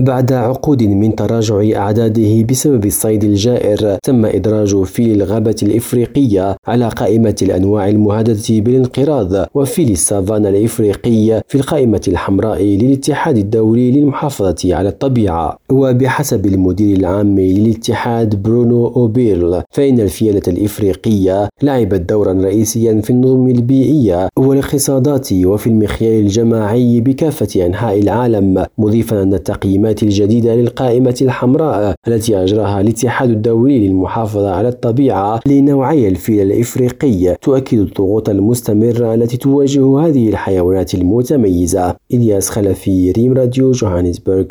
بعد عقود من تراجع أعداده بسبب الصيد الجائر تم إدراج فيل الغابة الإفريقية على قائمة الأنواع المهددة بالانقراض وفيل السافانا الإفريقي في القائمة الحمراء للاتحاد الدولي للمحافظة على الطبيعة. وبحسب المدير العام للاتحاد برونو أوبيرل فإن الفيلة الإفريقية لعبت دورا رئيسيا في النظم البيئية والإقتصادات وفي المخيال الجماعي بكافة أنحاء العالم مضيفا أن التقييم التقييمات الجديدة للقائمة الحمراء التي أجراها الاتحاد الدولي للمحافظة على الطبيعة لنوعي الفيل الإفريقي. تؤكد الضغوط المستمرة التي تواجه هذه الحيوانات المتميزة. إلياس خلفي ريم راديو جوهانسبرغ.